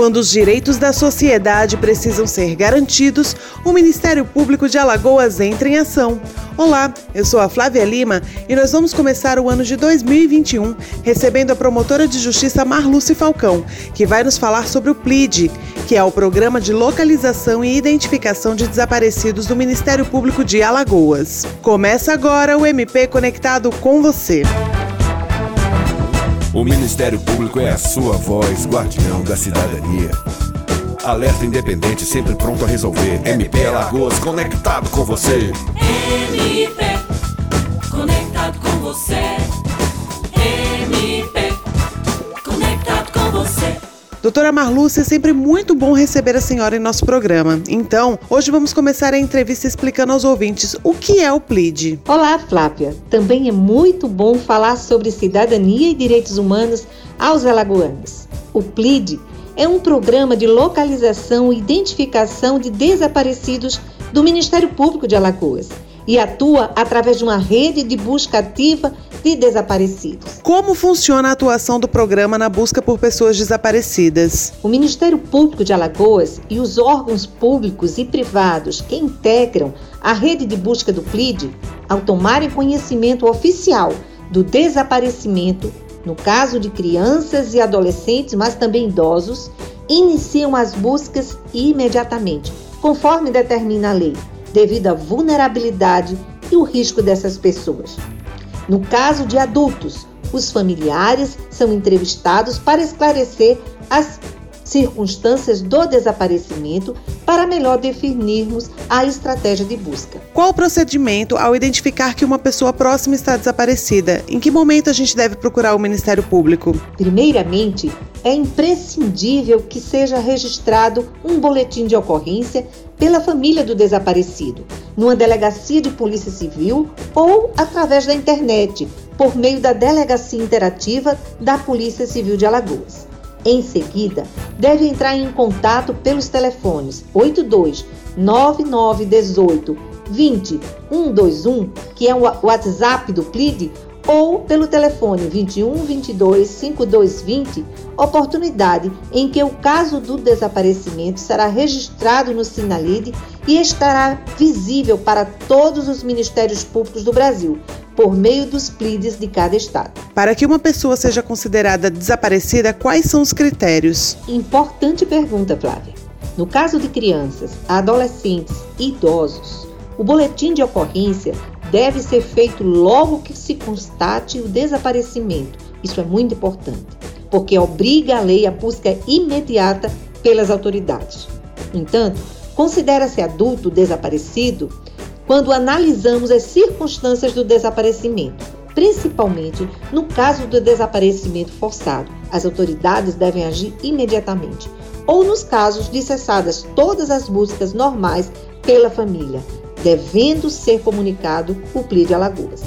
Quando os direitos da sociedade precisam ser garantidos, o Ministério Público de Alagoas entra em ação. Olá, eu sou a Flávia Lima e nós vamos começar o ano de 2021 recebendo a promotora de justiça Marluce Falcão, que vai nos falar sobre o PLID, que é o Programa de Localização e Identificação de Desaparecidos do Ministério Público de Alagoas. Começa agora o MP Conectado com você. O Ministério Público é a sua voz, guardião da cidadania. Alerta independente, sempre pronto a resolver. MP Alagoas, conectado com você. MP, conectado com você. Doutora Marluce, é sempre muito bom receber a senhora em nosso programa. Então, hoje vamos começar a entrevista explicando aos ouvintes o que é o PLID. Olá, Flávia. Também é muito bom falar sobre cidadania e direitos humanos aos alagoanos. O PLID é um programa de localização e identificação de desaparecidos do Ministério Público de Alagoas e atua através de uma rede de busca ativa de desaparecidos. Como funciona a atuação do programa na busca por pessoas desaparecidas? O Ministério Público de Alagoas e os órgãos públicos e privados que integram a rede de busca do PLID, ao tomarem conhecimento oficial do desaparecimento, no caso de crianças e adolescentes, mas também idosos, iniciam as buscas imediatamente, conforme determina a lei, devido à vulnerabilidade e o risco dessas pessoas. No caso de adultos, os familiares são entrevistados para esclarecer as circunstâncias do desaparecimento para melhor definirmos a estratégia de busca. Qual o procedimento ao identificar que uma pessoa próxima está desaparecida? Em que momento a gente deve procurar o Ministério Público? Primeiramente, é imprescindível que seja registrado um boletim de ocorrência pela família do desaparecido, numa delegacia de polícia civil ou através da internet, por meio da delegacia interativa da Polícia Civil de Alagoas. Em seguida, deve entrar em contato pelos telefones 82 9918 20 121, que é o WhatsApp do PLID, ou pelo telefone 21 22 5220, oportunidade em que o caso do desaparecimento será registrado no Sinalide e estará visível para todos os ministérios públicos do Brasil, por meio dos PLIDs de cada estado. Para que uma pessoa seja considerada desaparecida, quais são os critérios? Importante pergunta, Flávia. No caso de crianças, adolescentes e idosos, o boletim de ocorrência deve ser feito logo que se constate o desaparecimento. Isso é muito importante, porque obriga a lei a busca imediata pelas autoridades. No entanto, considera-se adulto desaparecido quando analisamos as circunstâncias do desaparecimento, principalmente no caso do desaparecimento forçado. As autoridades devem agir imediatamente, ou nos casos de cessadas todas as buscas normais pela família, devendo ser comunicado o PLI Alagoas.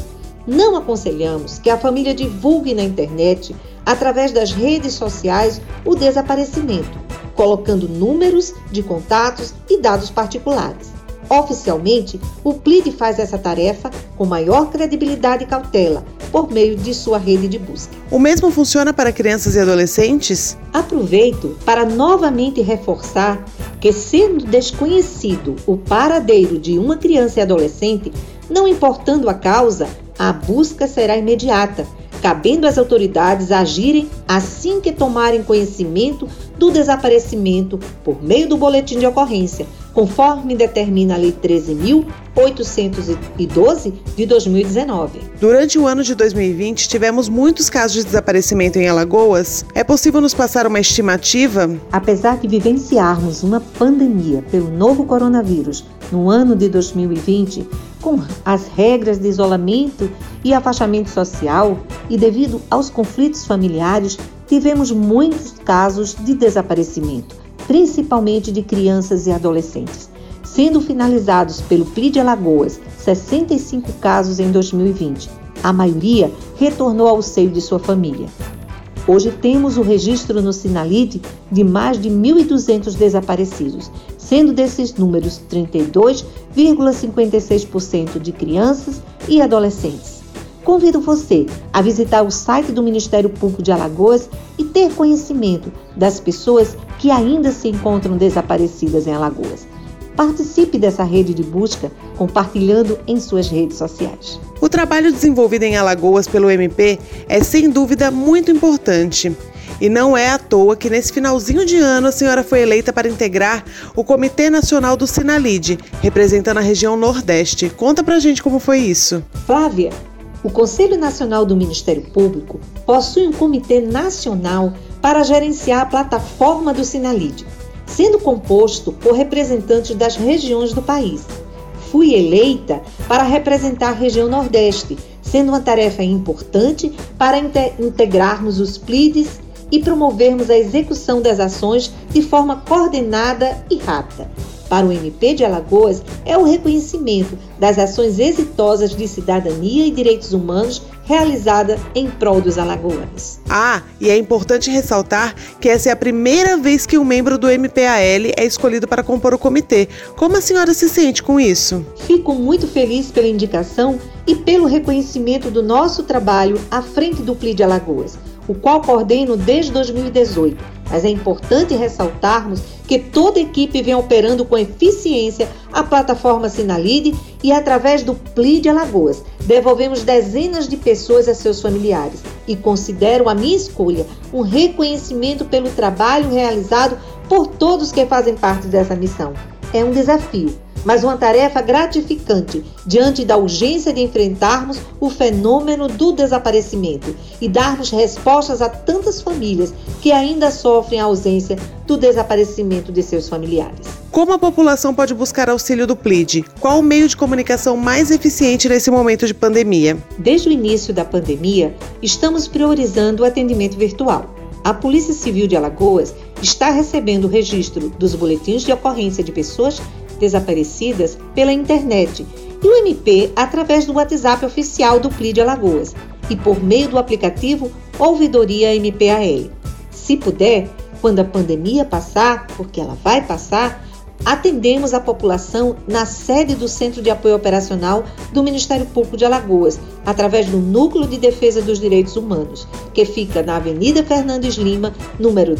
Não aconselhamos que a família divulgue na internet, através das redes sociais, o desaparecimento, colocando números de contatos e dados particulares. Oficialmente, o PLID faz essa tarefa com maior credibilidade e cautela, por meio de sua rede de busca. O mesmo funciona para crianças e adolescentes? Aproveito para novamente reforçar que, sendo desconhecido o paradeiro de uma criança e adolescente, não importando a causa, a busca será imediata, cabendo às autoridades agirem assim que tomarem conhecimento do desaparecimento por meio do boletim de ocorrência, conforme determina a Lei 13.812 de 2019. Durante o ano de 2020, tivemos muitos casos de desaparecimento em Alagoas. É possível nos passar uma estimativa? Apesar de vivenciarmos uma pandemia pelo novo coronavírus no ano de 2020, com as regras de isolamento e afastamento social, e devido aos conflitos familiares, tivemos muitos casos de desaparecimento principalmente de crianças e adolescentes, sendo finalizados pelo PLID Alagoas 65 casos em 2020. A maioria retornou ao seio de sua família. Hoje temos o registro no Sinalide de mais de 1.200 desaparecidos, sendo desses números 32,56% de crianças e adolescentes. Convido você a visitar o site do Ministério Público de Alagoas e ter conhecimento das pessoas que ainda se encontram desaparecidas em Alagoas. Participe dessa rede de busca compartilhando em suas redes sociais. O trabalho desenvolvido em Alagoas pelo MP é sem dúvida muito importante. E não é à toa que nesse finalzinho de ano a senhora foi eleita para integrar o Comitê Nacional do Sinalide, representando a região Nordeste. Conta pra gente como foi isso. Flávia, o Conselho Nacional do Ministério Público possui um comitê nacional para gerenciar a plataforma do Sinalide, sendo composto por representantes das regiões do país. Fui eleita para representar a região Nordeste, sendo uma tarefa importante para integrarmos os PLIDs e promovermos a execução das ações de forma coordenada e rápida. Para o MP de Alagoas, é o reconhecimento das ações exitosas de cidadania e direitos humanos realizada em prol dos alagoanos. Ah, e é importante ressaltar que essa é a primeira vez que um membro do MPAL é escolhido para compor o comitê. Como a senhora se sente com isso? Fico muito feliz pela indicação e pelo reconhecimento do nosso trabalho à frente do PLI de Alagoas o qual coordeno desde 2018. Mas é importante ressaltarmos que toda equipe vem operando com eficiência a plataforma Sinalide e através do PLI de Alagoas. Devolvemos dezenas de pessoas a seus familiares e considero a minha escolha um reconhecimento pelo trabalho realizado por todos que fazem parte dessa missão. É um desafio, mas uma tarefa gratificante diante da urgência de enfrentarmos o fenômeno do desaparecimento e darmos respostas a tantas famílias que ainda sofrem a ausência do desaparecimento de seus familiares. Como a população pode buscar auxílio do PLID? Qual o meio de comunicação mais eficiente nesse momento de pandemia? Desde o início da pandemia, estamos priorizando o atendimento virtual. A Polícia Civil de Alagoas está recebendo o registro dos boletins de ocorrência de pessoas desaparecidas pela internet e o MP através do WhatsApp oficial do CLI de Alagoas e por meio do aplicativo Ouvidoria MPAL. Se puder, quando a pandemia passar, porque ela vai passar, atendemos a população na sede do Centro de Apoio Operacional do Ministério Público de Alagoas, através do Núcleo de Defesa dos Direitos Humanos, que fica na Avenida Fernandes Lima, número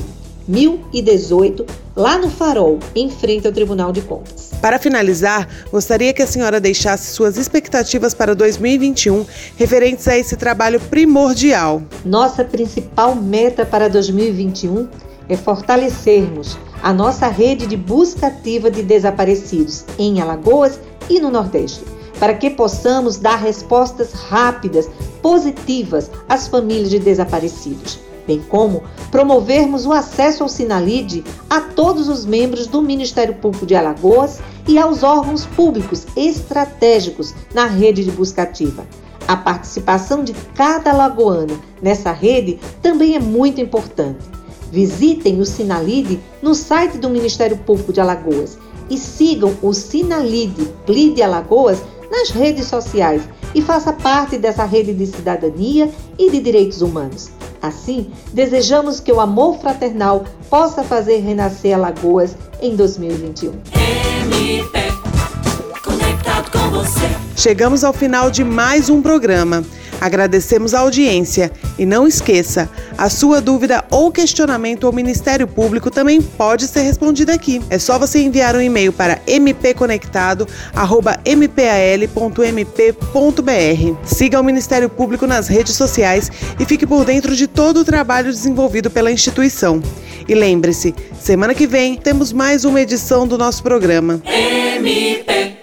1018, lá no Farol, em frente ao Tribunal de Contas. Para finalizar, gostaria que a senhora deixasse suas expectativas para 2021 referentes a esse trabalho primordial. Nossa principal meta para 2021 é fortalecermos a nossa rede de busca ativa de desaparecidos em Alagoas e no Nordeste, para que possamos dar respostas rápidas, positivas às famílias de desaparecidos bem como promovermos o acesso ao Sinalide a todos os membros do Ministério Público de Alagoas e aos órgãos públicos estratégicos na rede de busca ativa. A participação de cada alagoano nessa rede também é muito importante. Visitem o Sinalide no site do Ministério Público de Alagoas e sigam o Sinalide Pli de Alagoas nas redes sociais e faça parte dessa rede de cidadania e de direitos humanos. Assim, desejamos que o amor fraternal possa fazer renascer Alagoas em 2021. MP, conectado com você. Chegamos ao final de mais um programa. Agradecemos a audiência e não esqueça, a sua dúvida ou questionamento ao Ministério Público também pode ser respondido aqui. É só você enviar um e-mail para mpconectado@mpal.mp.br. Siga o Ministério Público nas redes sociais e fique por dentro de todo o trabalho desenvolvido pela instituição. E lembre-se, semana que vem temos mais uma edição do nosso programa. MP,